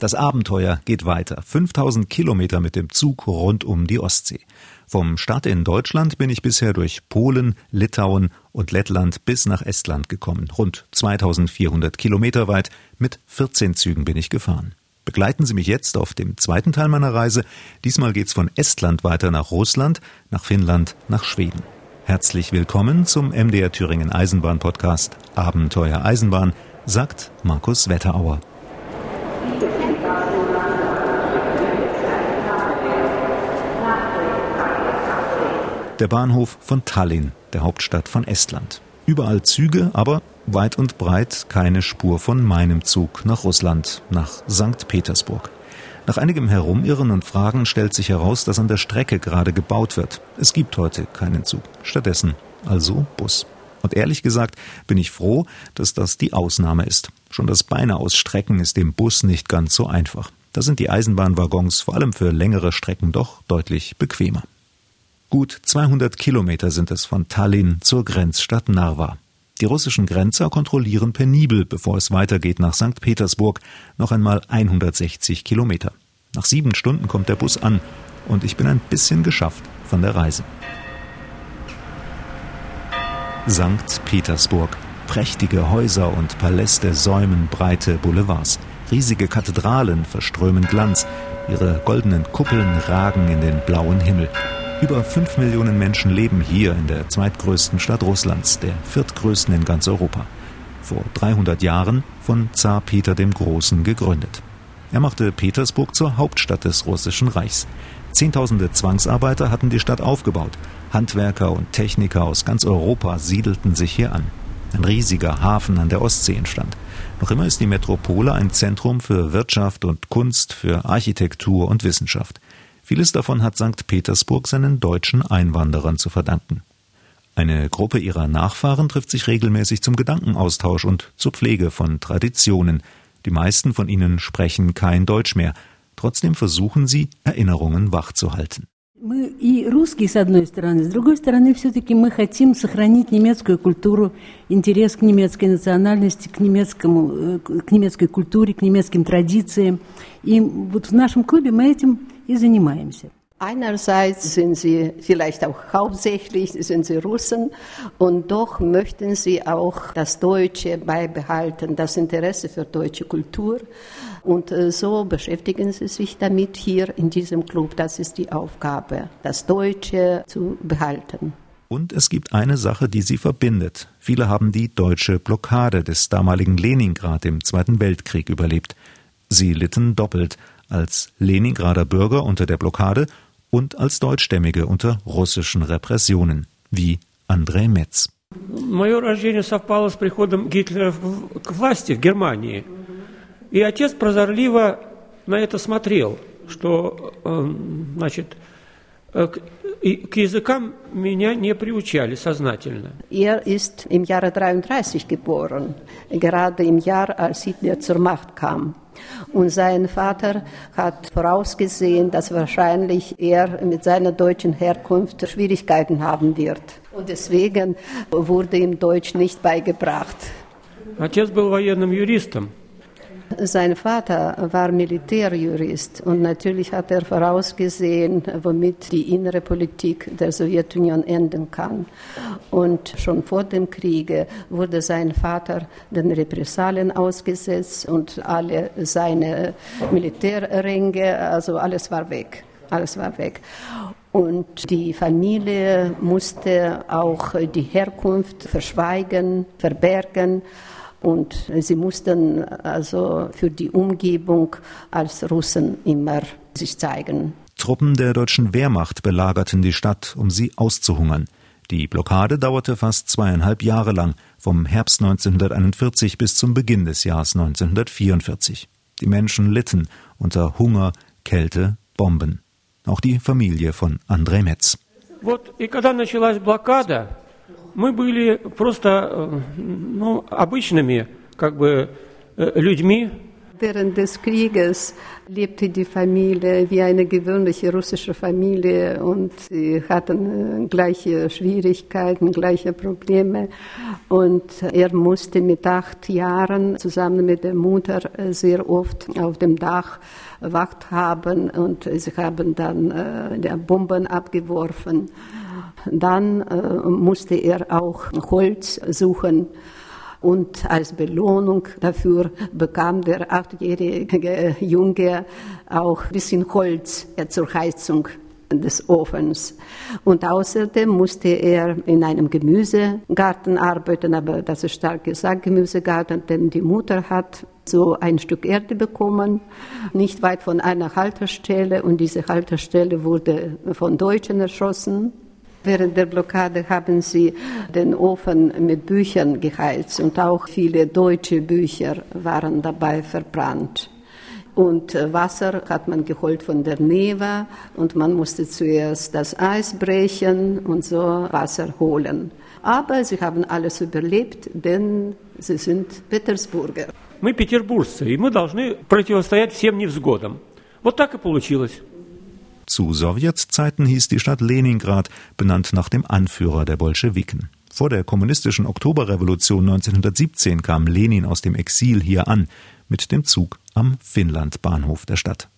Das Abenteuer geht weiter. 5000 Kilometer mit dem Zug rund um die Ostsee. Vom Start in Deutschland bin ich bisher durch Polen, Litauen und Lettland bis nach Estland gekommen. Rund 2400 Kilometer weit. Mit 14 Zügen bin ich gefahren. Begleiten Sie mich jetzt auf dem zweiten Teil meiner Reise. Diesmal geht's von Estland weiter nach Russland, nach Finnland, nach Schweden. Herzlich willkommen zum MDR Thüringen Eisenbahn Podcast Abenteuer Eisenbahn, sagt Markus Wetterauer. Der Bahnhof von Tallinn, der Hauptstadt von Estland. Überall Züge, aber weit und breit keine Spur von meinem Zug nach Russland, nach St. Petersburg. Nach einigem Herumirren und Fragen stellt sich heraus, dass an der Strecke gerade gebaut wird. Es gibt heute keinen Zug. Stattdessen also Bus. Und ehrlich gesagt bin ich froh, dass das die Ausnahme ist. Schon das Beine ausstrecken ist dem Bus nicht ganz so einfach. Da sind die Eisenbahnwaggons vor allem für längere Strecken doch deutlich bequemer. Gut 200 Kilometer sind es von Tallinn zur Grenzstadt Narva. Die russischen Grenzer kontrollieren penibel, bevor es weitergeht nach St. Petersburg, noch einmal 160 Kilometer. Nach sieben Stunden kommt der Bus an und ich bin ein bisschen geschafft von der Reise. St. Petersburg. Prächtige Häuser und Paläste säumen breite Boulevards. Riesige Kathedralen verströmen Glanz. Ihre goldenen Kuppeln ragen in den blauen Himmel. Über fünf Millionen Menschen leben hier in der zweitgrößten Stadt Russlands, der viertgrößten in ganz Europa. Vor 300 Jahren von Zar Peter dem Großen gegründet. Er machte Petersburg zur Hauptstadt des Russischen Reichs. Zehntausende Zwangsarbeiter hatten die Stadt aufgebaut. Handwerker und Techniker aus ganz Europa siedelten sich hier an. Ein riesiger Hafen an der Ostsee entstand. Noch immer ist die Metropole ein Zentrum für Wirtschaft und Kunst, für Architektur und Wissenschaft. Vieles davon hat St. Petersburg seinen deutschen Einwanderern zu verdanken. Eine Gruppe ihrer Nachfahren trifft sich regelmäßig zum Gedankenaustausch und zur Pflege von Traditionen. Die meisten von ihnen sprechen kein Deutsch mehr. Trotzdem versuchen sie, Erinnerungen wachzuhalten. Мы и русские, с одной стороны, с другой стороны, все-таки мы хотим сохранить немецкую культуру, интерес к немецкой национальности, к, немецкому, к немецкой культуре, к немецким традициям. И вот в нашем клубе мы этим и занимаемся. Einerseits sind sie vielleicht auch hauptsächlich sind sie Russen und doch möchten sie auch das Deutsche beibehalten, das Interesse für deutsche Kultur. Und äh, so beschäftigen sie sich damit hier in diesem Club. Das ist die Aufgabe, das Deutsche zu behalten. Und es gibt eine Sache, die sie verbindet. Viele haben die deutsche Blockade des damaligen Leningrad im Zweiten Weltkrieg überlebt. Sie litten doppelt als Leningrader Bürger unter der Blockade und als Deutschstämmige unter russischen Repressionen, wie Andrei Metz. Мое рождение совпало с приходом Гитлера к власти в Германии. И отец прозорливо на это смотрел, что, значит, к языкам меня не приучали сознательно. Er ist im Jahre 33 geboren, gerade im Jahr, als Hitler zur Macht kam. Und sein Vater hat vorausgesehen, dass wahrscheinlich er mit seiner deutschen Herkunft Schwierigkeiten haben wird. Und deswegen wurde ihm Deutsch nicht beigebracht. Отец был военным юристом. Sein Vater war Militärjurist und natürlich hat er vorausgesehen, womit die innere Politik der Sowjetunion enden kann. Und schon vor dem Kriege wurde sein Vater den Repressalien ausgesetzt und alle seine Militärränge, also alles war weg. Alles war weg. Und die Familie musste auch die Herkunft verschweigen, verbergen. Und sie mussten also für die Umgebung als Russen immer sich zeigen. Truppen der deutschen Wehrmacht belagerten die Stadt, um sie auszuhungern. Die Blockade dauerte fast zweieinhalb Jahre lang, vom Herbst 1941 bis zum Beginn des Jahres 1944. Die Menschen litten unter Hunger, Kälte, Bomben. Auch die Familie von Andrei Metz. Вот и когда началась блокада, мы были просто ну, обычными как бы людьми. Während des Krieges lebte die Familie wie eine gewöhnliche russische Familie und sie hatten gleiche Schwierigkeiten, gleiche Probleme. Und er musste mit acht Jahren zusammen mit der Mutter sehr oft auf dem Dach Wacht haben und sie haben dann äh, Bomben abgeworfen. Dann äh, musste er auch Holz suchen. Und als Belohnung dafür bekam der achtjährige Junge auch ein bisschen Holz zur Heizung des Ofens. Und außerdem musste er in einem Gemüsegarten arbeiten, aber das ist stark gesagt, Gemüsegarten, denn die Mutter hat so ein Stück Erde bekommen, nicht weit von einer Haltestelle und diese Haltestelle wurde von Deutschen erschossen. Während der Blockade haben sie den Ofen mit Büchern geheizt und auch viele deutsche Bücher waren dabei verbrannt. Und äh, Wasser hat man geholt von der Neva und man musste zuerst das Eis brechen und so Wasser holen. Aber sie haben alles überlebt, denn sie sind Petersburger. Мы петербуржцы, и мы должны противостоять всем невзгодам. Вот так и получилось. Zu Sowjetzeiten hieß die Stadt Leningrad, benannt nach dem Anführer der Bolschewiken. Vor der kommunistischen Oktoberrevolution 1917 kam Lenin aus dem Exil hier an mit dem Zug am Finnlandbahnhof der Stadt.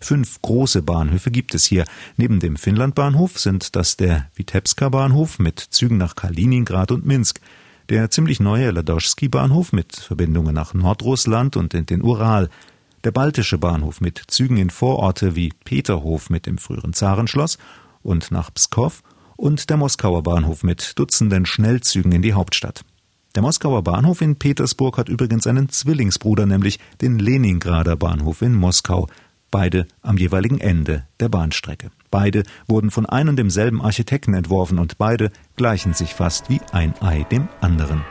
Fünf große Bahnhöfe gibt es hier. Neben dem Finnlandbahnhof sind das der Vitebska-Bahnhof mit Zügen nach Kaliningrad und Minsk, der ziemlich neue Ladoschski-Bahnhof mit Verbindungen nach Nordrussland und in den Ural, der Baltische Bahnhof mit Zügen in Vororte wie Peterhof mit dem früheren Zarenschloss und nach Pskow und der Moskauer Bahnhof mit Dutzenden Schnellzügen in die Hauptstadt. Der Moskauer Bahnhof in Petersburg hat übrigens einen Zwillingsbruder, nämlich den Leningrader Bahnhof in Moskau, beide am jeweiligen Ende der Bahnstrecke. Beide wurden von einem und demselben Architekten entworfen und beide gleichen sich fast wie ein Ei dem anderen.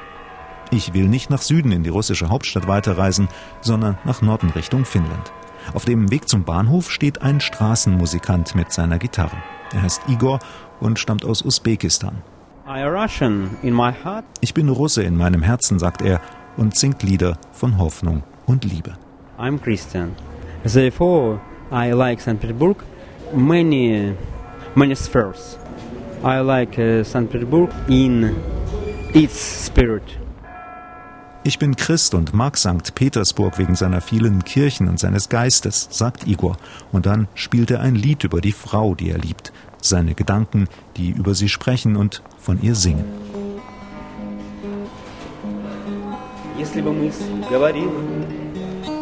Ich will nicht nach Süden in die russische Hauptstadt weiterreisen, sondern nach Norden Richtung Finnland. Auf dem Weg zum Bahnhof steht ein Straßenmusikant mit seiner Gitarre. Er heißt Igor und stammt aus Usbekistan. Ich bin Russe in meinem Herzen, sagt er und singt Lieder von Hoffnung und Liebe. I'm Christian. Therefore, I like St. Petersburg many, many spheres. I like uh, St. Petersburg in its spirit. Ich bin Christ und mag St. Petersburg wegen seiner vielen Kirchen und seines Geistes, sagt Igor. Und dann spielt er ein Lied über die Frau, die er liebt, seine Gedanken, die über sie sprechen und von ihr singen. Если бы мысль говорила,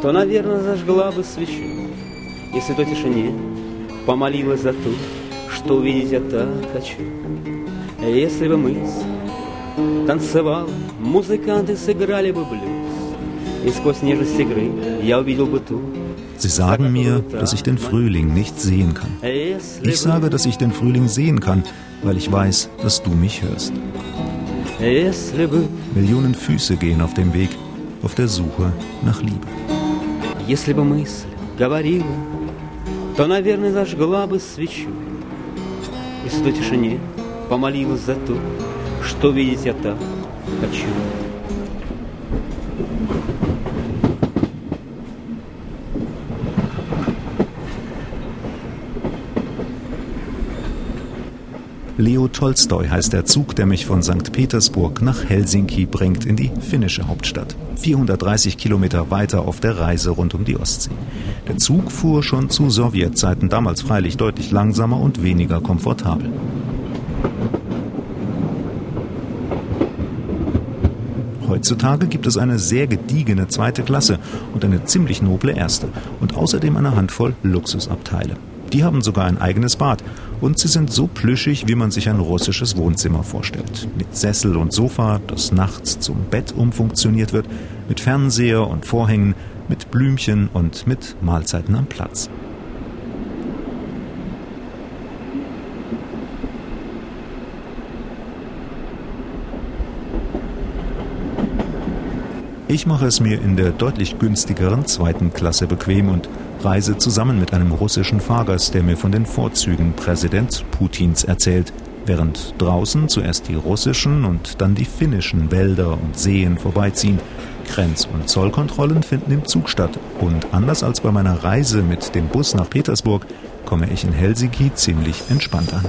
то, наверное, зажгла бы свечу. Если до тишине помолилась за то, что увидеть я так хочу. Если бы мысль танцевала, музыканты сыграли бы блюз, и сквозь нежность игры я увидел бы ту, Sie sagen mir, dass ich den Frühling nicht sehen kann. Ich sage, dass ich den Frühling sehen kann, weil ich weiß, dass du mich hörst. Millionen Füße gehen auf dem Weg, auf der Suche nach Liebe. Если бы мысль говорила, то, наверное, зажгла бы свечу. И в той тишине помолилась за то, что видеть я так хочу. Leo Tolstoi heißt der Zug, der mich von St. Petersburg nach Helsinki bringt, in die finnische Hauptstadt. 430 Kilometer weiter auf der Reise rund um die Ostsee. Der Zug fuhr schon zu Sowjetzeiten, damals freilich deutlich langsamer und weniger komfortabel. Heutzutage gibt es eine sehr gediegene zweite Klasse und eine ziemlich noble erste und außerdem eine Handvoll Luxusabteile. Die haben sogar ein eigenes Bad und sie sind so plüschig, wie man sich ein russisches Wohnzimmer vorstellt. Mit Sessel und Sofa, das nachts zum Bett umfunktioniert wird, mit Fernseher und Vorhängen, mit Blümchen und mit Mahlzeiten am Platz. Ich mache es mir in der deutlich günstigeren zweiten Klasse bequem und reise zusammen mit einem russischen Fahrgast, der mir von den Vorzügen Präsident Putins erzählt, während draußen zuerst die russischen und dann die finnischen Wälder und Seen vorbeiziehen. Grenz- und Zollkontrollen finden im Zug statt und anders als bei meiner Reise mit dem Bus nach Petersburg komme ich in Helsinki ziemlich entspannt an.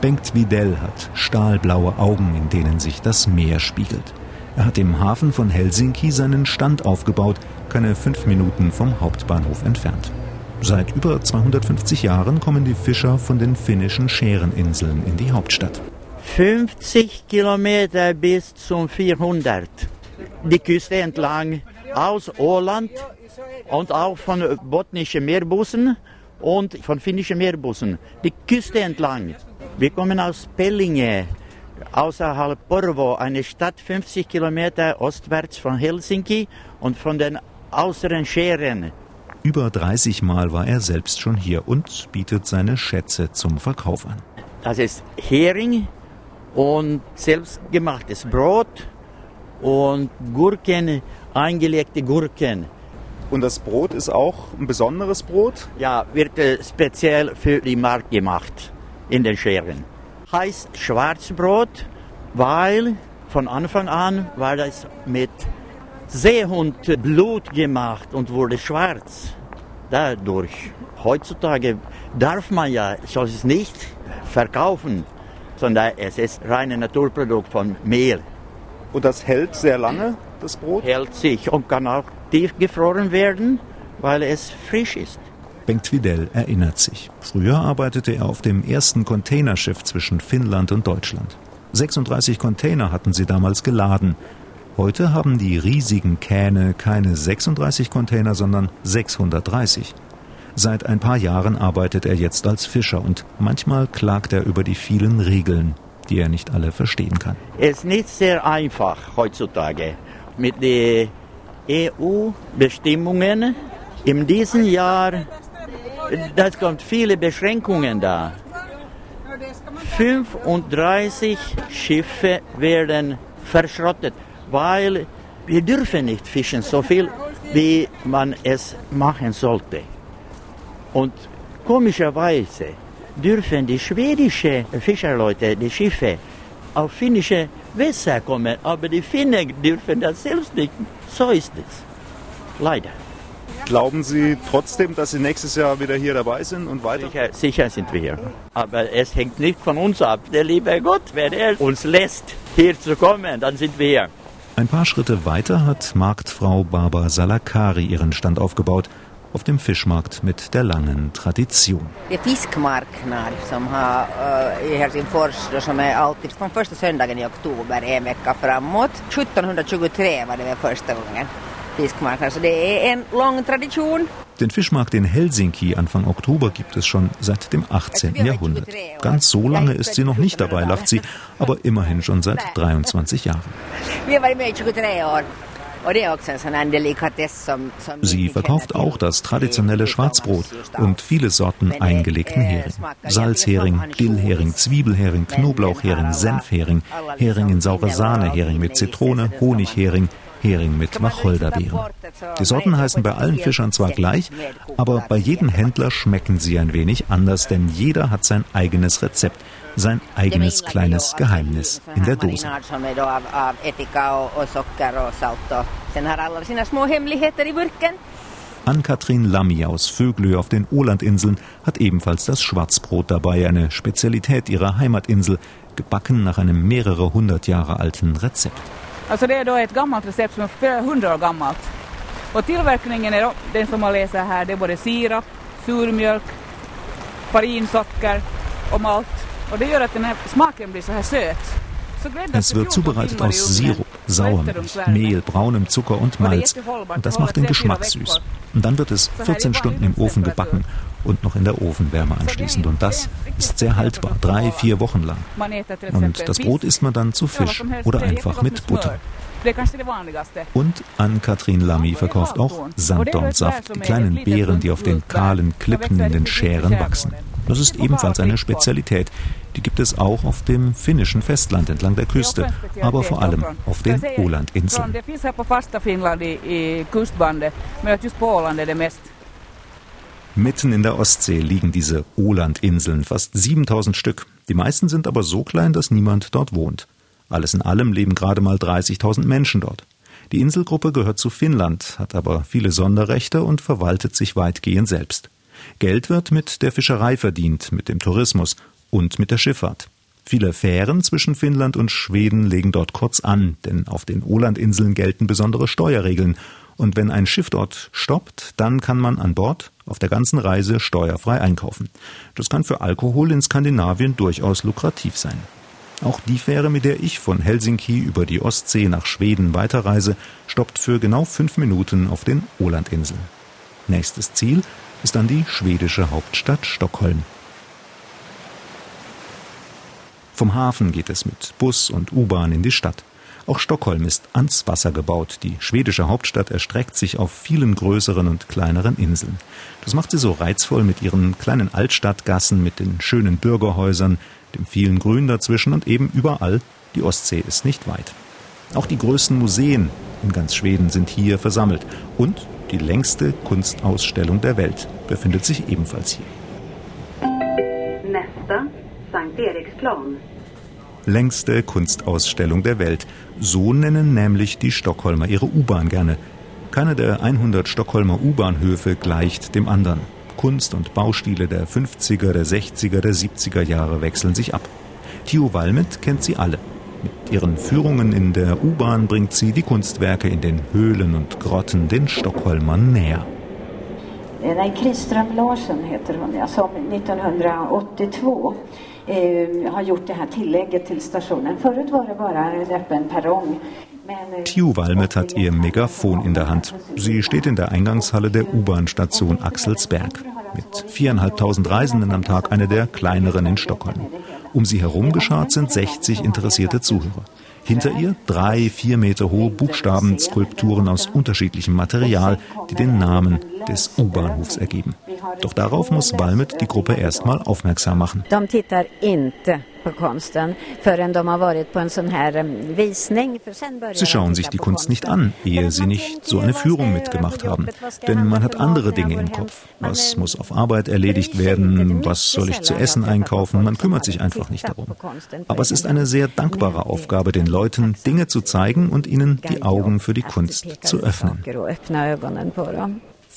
Bengt Videll hat stahlblaue Augen, in denen sich das Meer spiegelt. Er hat im Hafen von Helsinki seinen Stand aufgebaut, keine fünf Minuten vom Hauptbahnhof entfernt. Seit über 250 Jahren kommen die Fischer von den finnischen Schäreninseln in die Hauptstadt. 50 Kilometer bis zum 400. Die Küste entlang aus Åland und auch von botnischen Meerbussen und von finnischen Meerbussen. Die Küste entlang. Wir kommen aus Pellinge, außerhalb Porvo, eine Stadt 50 Kilometer ostwärts von Helsinki und von den äußeren Scheren. Über 30 Mal war er selbst schon hier und bietet seine Schätze zum Verkauf an. Das ist Hering und selbstgemachtes Brot und Gurken, eingelegte Gurken. Und das Brot ist auch ein besonderes Brot? Ja, wird äh, speziell für die Markt gemacht in den Scheren. Heißt Schwarzbrot, weil von Anfang an war das mit Seehundblut gemacht und wurde schwarz. Dadurch. Heutzutage darf man ja solches nicht verkaufen, sondern es ist reine Naturprodukt von Mehl. Und das hält sehr lange, das Brot? Hält sich und kann auch tiefgefroren werden, weil es frisch ist. Bengt Widell erinnert sich. Früher arbeitete er auf dem ersten Containerschiff zwischen Finnland und Deutschland. 36 Container hatten sie damals geladen. Heute haben die riesigen Kähne keine 36 Container, sondern 630. Seit ein paar Jahren arbeitet er jetzt als Fischer und manchmal klagt er über die vielen Regeln, die er nicht alle verstehen kann. Es ist nicht sehr einfach heutzutage mit den EU-Bestimmungen. In diesem Jahr das kommt viele Beschränkungen da. 35 Schiffe werden verschrottet, weil wir dürfen nicht fischen so viel, wie man es machen sollte. Und komischerweise dürfen die schwedischen Fischerleute, die Schiffe, auf finnische Wässer kommen, aber die Finnen dürfen das selbst nicht. So ist es. Leider. Glauben Sie trotzdem, dass Sie nächstes Jahr wieder hier dabei sind und weiter? Sicher, sicher sind wir hier. Aber es hängt nicht von uns ab. Der liebe Gott, wenn er uns lässt, hier zu kommen, dann sind wir hier. Ein paar Schritte weiter hat Marktfrau Barbara Salakari ihren Stand aufgebaut. Auf dem Fischmarkt mit der langen Tradition. Det är fiskmarknad som har uh, i Helsingfors då, som är alltid från första söndagen i oktober en vecka framåt. 1723 var det väl första gången. Fiskmarknad. Så det är en lång tradition. Den Fischmarkt in Helsinki Anfang Oktober gibt es schon seit dem 18. Jahrhundert. Ganz so lange ist sie noch nicht dabei, lacht sie, aber immerhin schon seit 23 Jahren. Vi har varit med i 23 år. Sie verkauft auch das traditionelle Schwarzbrot und viele Sorten eingelegten Hering. Salzhering, Dillhering, Zwiebelhering, Knoblauchhering, Senfhering, Hering in saure Sahne, Hering mit Zitrone, Honighering, Hering mit Wacholderbeeren. Die Sorten heißen bei allen Fischern zwar gleich, aber bei jedem Händler schmecken sie ein wenig anders, denn jeder hat sein eigenes Rezept, sein eigenes kleines Geheimnis in der Dose. Ann-Kathrin Lammi aus Vöglö auf den Ålandinseln hat ebenfalls das Schwarzbrot dabei, eine Spezialität ihrer Heimatinsel, gebacken nach einem mehrere hundert Jahre alten Rezept. Alltså det är då ett gammalt recept som är flera hundra år gammalt. Och tillverkningen är då, den som man läser här, det är både sirap, surmjölk, farinsocker och malt. Och det gör att den här smaken blir så här söt. Es wird zubereitet aus Sirup, Sauermilch, Mehl, braunem Zucker und Malz. Und das macht den Geschmack süß. Und dann wird es 14 Stunden im Ofen gebacken und noch in der Ofenwärme anschließend. Und das ist sehr haltbar, drei, vier Wochen lang. Und das Brot isst man dann zu Fisch oder einfach mit Butter. Und Ann-Kathrin Lamy verkauft auch Sanddornsaft, die kleinen Beeren, die auf den kahlen Klippen in den Schären wachsen. Das ist ebenfalls eine Spezialität. Die gibt es auch auf dem finnischen Festland entlang der Küste, aber vor allem auf den Ålandinseln. Mitten in der Ostsee liegen diese Ålandinseln, fast 7000 Stück. Die meisten sind aber so klein, dass niemand dort wohnt. Alles in allem leben gerade mal 30.000 Menschen dort. Die Inselgruppe gehört zu Finnland, hat aber viele Sonderrechte und verwaltet sich weitgehend selbst. Geld wird mit der Fischerei verdient, mit dem Tourismus und mit der Schifffahrt. Viele Fähren zwischen Finnland und Schweden legen dort kurz an, denn auf den Ålandinseln gelten besondere Steuerregeln. Und wenn ein Schiff dort stoppt, dann kann man an Bord auf der ganzen Reise steuerfrei einkaufen. Das kann für Alkohol in Skandinavien durchaus lukrativ sein. Auch die Fähre, mit der ich von Helsinki über die Ostsee nach Schweden weiterreise, stoppt für genau fünf Minuten auf den Ålandinseln. Nächstes Ziel ist dann die schwedische Hauptstadt Stockholm. Vom Hafen geht es mit Bus und U-Bahn in die Stadt. Auch Stockholm ist ans Wasser gebaut. Die schwedische Hauptstadt erstreckt sich auf vielen größeren und kleineren Inseln. Das macht sie so reizvoll mit ihren kleinen Altstadtgassen, mit den schönen Bürgerhäusern, dem vielen Grün dazwischen und eben überall, die Ostsee ist nicht weit. Auch die größten Museen in ganz Schweden sind hier versammelt. Und die längste Kunstausstellung der Welt befindet sich ebenfalls hier. Nästa, Sankt Eriksplan längste Kunstausstellung der Welt. So nennen nämlich die Stockholmer ihre U-Bahn gerne. Keiner der 100 Stockholmer U-Bahnhöfe gleicht dem anderen. Kunst und Baustile der 50er, der 60er, der 70er Jahre wechseln sich ab. Theo Walmet kennt sie alle. Mit ihren Führungen in der U-Bahn bringt sie die Kunstwerke in den Höhlen und Grotten den Stockholmern näher. Nej, Kriström Larsen heter hon, ja, som 1982 eh, har gjort det här tillägget till stationen. Förut var det bara en öppen perrong. Eh, Tiu Walmet hat ihr Megafon in der Hand. Sie steht in der Eingangshalle der U-Bahn-Station Axelsberg. Mit viereinhalbtausend Reisenden am Tag eine der kleineren in Stockholm. Um sie herum geschart sind 60 interessierte Zuhörer. Hinter ihr drei, vier Meter hohe Buchstabenskulpturen aus unterschiedlichem Material, die den Namen des U-Bahnhofs ergeben. Doch darauf muss Balmet die Gruppe erstmal aufmerksam machen. Sie schauen sich die Kunst nicht an, ehe sie nicht so eine Führung mitgemacht haben. Denn man hat andere Dinge im Kopf. Was muss auf Arbeit erledigt werden? Was soll ich zu essen einkaufen? Man kümmert sich einfach nicht darum. Aber es ist eine sehr dankbare Aufgabe, den Leuten Dinge zu zeigen und ihnen die Augen für die Kunst zu öffnen.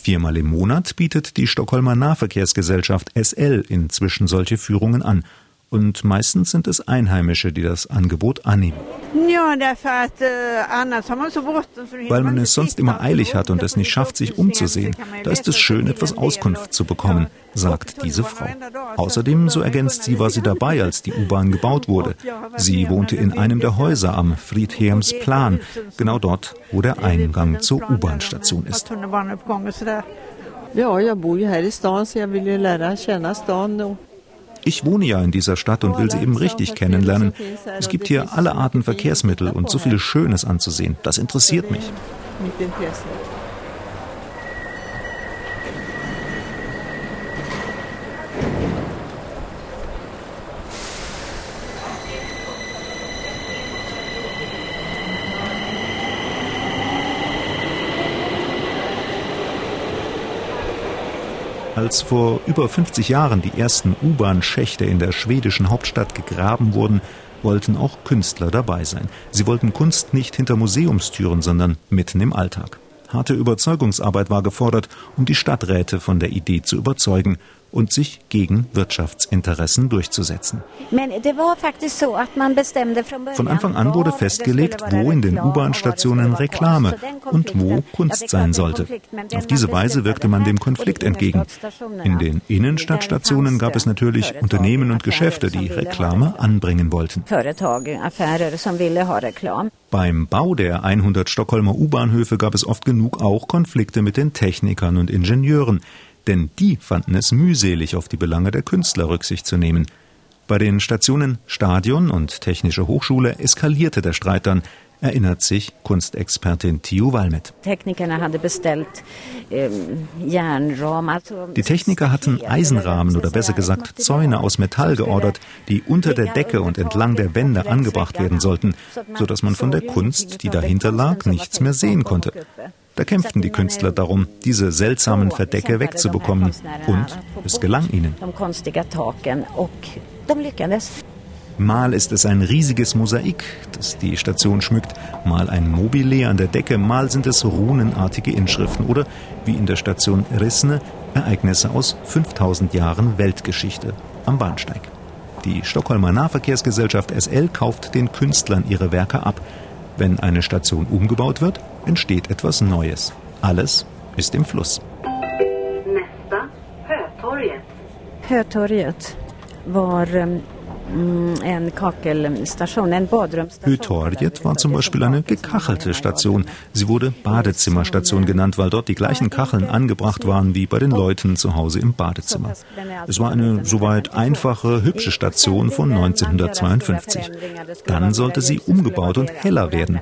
Viermal im Monat bietet die Stockholmer Nahverkehrsgesellschaft SL inzwischen solche Führungen an und meistens sind es Einheimische, die das Angebot annehmen. Weil man es sonst immer eilig hat und es nicht schafft, sich umzusehen, da ist es schön, etwas Auskunft zu bekommen, sagt diese Frau. Außerdem, so ergänzt sie, war sie dabei, als die U-Bahn gebaut wurde. Sie wohnte in einem der Häuser am Friedhelms Plan, genau dort, wo der Eingang zur U-Bahn-Station ist. Ja, jag bor ju här i stan så jag vill ju lära känna stan. Ich wohne ja in dieser Stadt und will sie eben richtig kennenlernen. Es gibt hier alle Arten Verkehrsmittel und so viel Schönes anzusehen. Das interessiert mich. Als vor über 50 Jahren die ersten U-Bahn-Schächte in der schwedischen Hauptstadt gegraben wurden, wollten auch Künstler dabei sein. Sie wollten Kunst nicht hinter Museumstüren, sondern mitten im Alltag. Harte Überzeugungsarbeit war gefordert, um die Stadträte von der Idee zu überzeugen und sich gegen Wirtschaftsinteressen durchzusetzen. Von Anfang an wurde festgelegt, wo in den U-Bahn-Stationen Reklame und wo Kunst sein sollte. Auf diese Weise wirkte man dem Konflikt entgegen. In den Innenstadtstationen gab es natürlich Unternehmen und Geschäfte, die Reklame anbringen wollten. Beim Bau der 100 Stockholmer U-Bahnhöfe gab es oft genug auch Konflikte mit den Technikern und Ingenieuren denn die fanden es mühselig, auf die Belange der Künstler Rücksicht zu nehmen. Bei den Stationen Stadion und Technische Hochschule eskalierte der Streit dann, erinnert sich Kunstexpertin Theo Walmet. Ähm, die Techniker hatten Eisenrahmen oder besser gesagt Zäune aus Metall geordert, die unter der Decke und entlang der Wände angebracht werden sollten, sodass man von der Kunst, die dahinter lag, nichts mehr sehen konnte. Da kämpften die Künstler darum, diese seltsamen Verdecke wegzubekommen. Und es gelang ihnen. Mal ist es ein riesiges Mosaik, das die Station schmückt, mal ein Mobile an der Decke, mal sind es runenartige Inschriften oder, wie in der Station Rissne, Ereignisse aus 5000 Jahren Weltgeschichte am Bahnsteig. Die Stockholmer Nahverkehrsgesellschaft SL kauft den Künstlern ihre Werke ab. Wenn eine Station umgebaut wird, entsteht etwas Neues. Alles ist im Fluss. Nästa, Hötorget. Hötorget var badrumsstation. Hötorget war zum Beispiel eine gekachelte Station. Sie wurde Badezimmerstation genannt, weil dort die gleichen Kacheln angebracht waren wie bei den Leuten zu Hause im Badezimmer. Es war eine soweit einfache, hübsche Station von 1952. Dann sollte sie umgebaut und heller werden.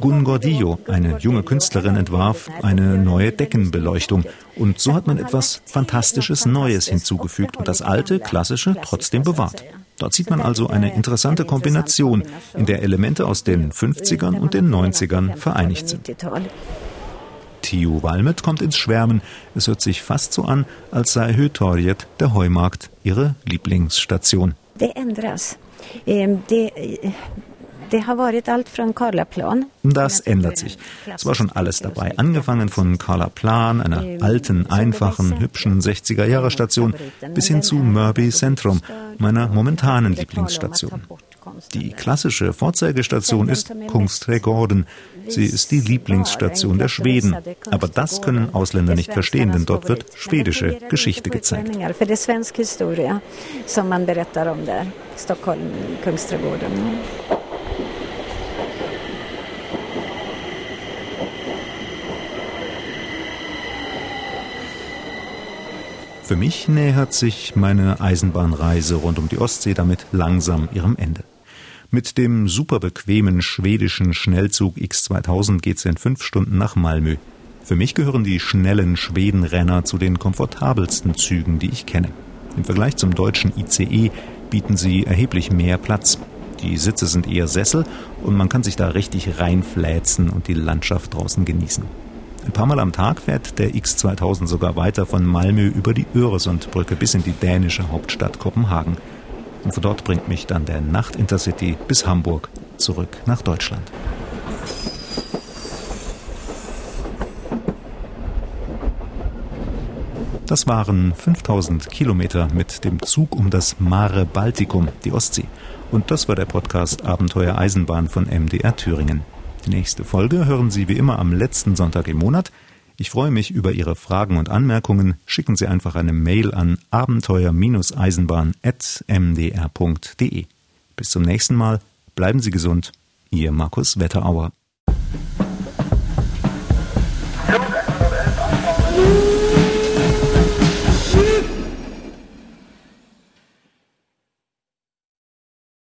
Gun Gordillo, eine junge Künstlerin, entwarf eine neue Deckenbeleuchtung. Und so hat man etwas Fantastisches Neues hinzugefügt und das alte, klassische trotzdem bewahrt. Dort sieht man also eine interessante Kombination, in der Elemente aus den 50ern und den 90ern vereinigt sind. Theo Walmet kommt ins Schwärmen. Es hört sich fast so an, als sei Hötorget, der Heumarkt, ihre Lieblingsstation. Das ändert sich. Es war schon alles dabei. Angefangen von Carla Plan, einer alten, einfachen, hübschen 60er-Jahre-Station, bis hin zu Murby Centrum, meiner momentanen Lieblingsstation. Die klassische Vorzeigestation ist Kungsträdgården. Sie ist die Lieblingsstation der Schweden. Aber das können Ausländer nicht verstehen, denn dort wird schwedische Geschichte gezeigt. Stockholm, Kungsträdgården. Für mich nähert sich meine Eisenbahnreise rund um die Ostsee damit langsam ihrem Ende. Mit dem super bequemen schwedischen Schnellzug X2000 geht's in fünf Stunden nach Malmö. Für mich gehören die schnellen Schwedenrenner zu den komfortabelsten Zügen, die ich kenne. Im Vergleich zum deutschen ICE bieten sie erheblich mehr Platz. Die Sitze sind eher Sessel und man kann sich da richtig reinfläzen und die Landschaft draußen genießen. Ein paar Mal am Tag fährt der X2000 sogar weiter von Malmö über die Öresundbrücke bis in die dänische Hauptstadt Kopenhagen. Und von dort bringt mich dann der Nacht-Intercity bis Hamburg zurück nach Deutschland. Das waren 5000 Kilometer mit dem Zug um das Mare Balticum, die Ostsee. Und das war der Podcast Abenteuer Eisenbahn von MDR Thüringen. Die nächste Folge hören Sie wie immer am letzten Sonntag im Monat. Ich freue mich über Ihre Fragen und Anmerkungen. Schicken Sie einfach eine Mail an abenteuer-eisenbahn.mdr.de. Bis zum nächsten Mal. Bleiben Sie gesund. Ihr Markus Wetterauer.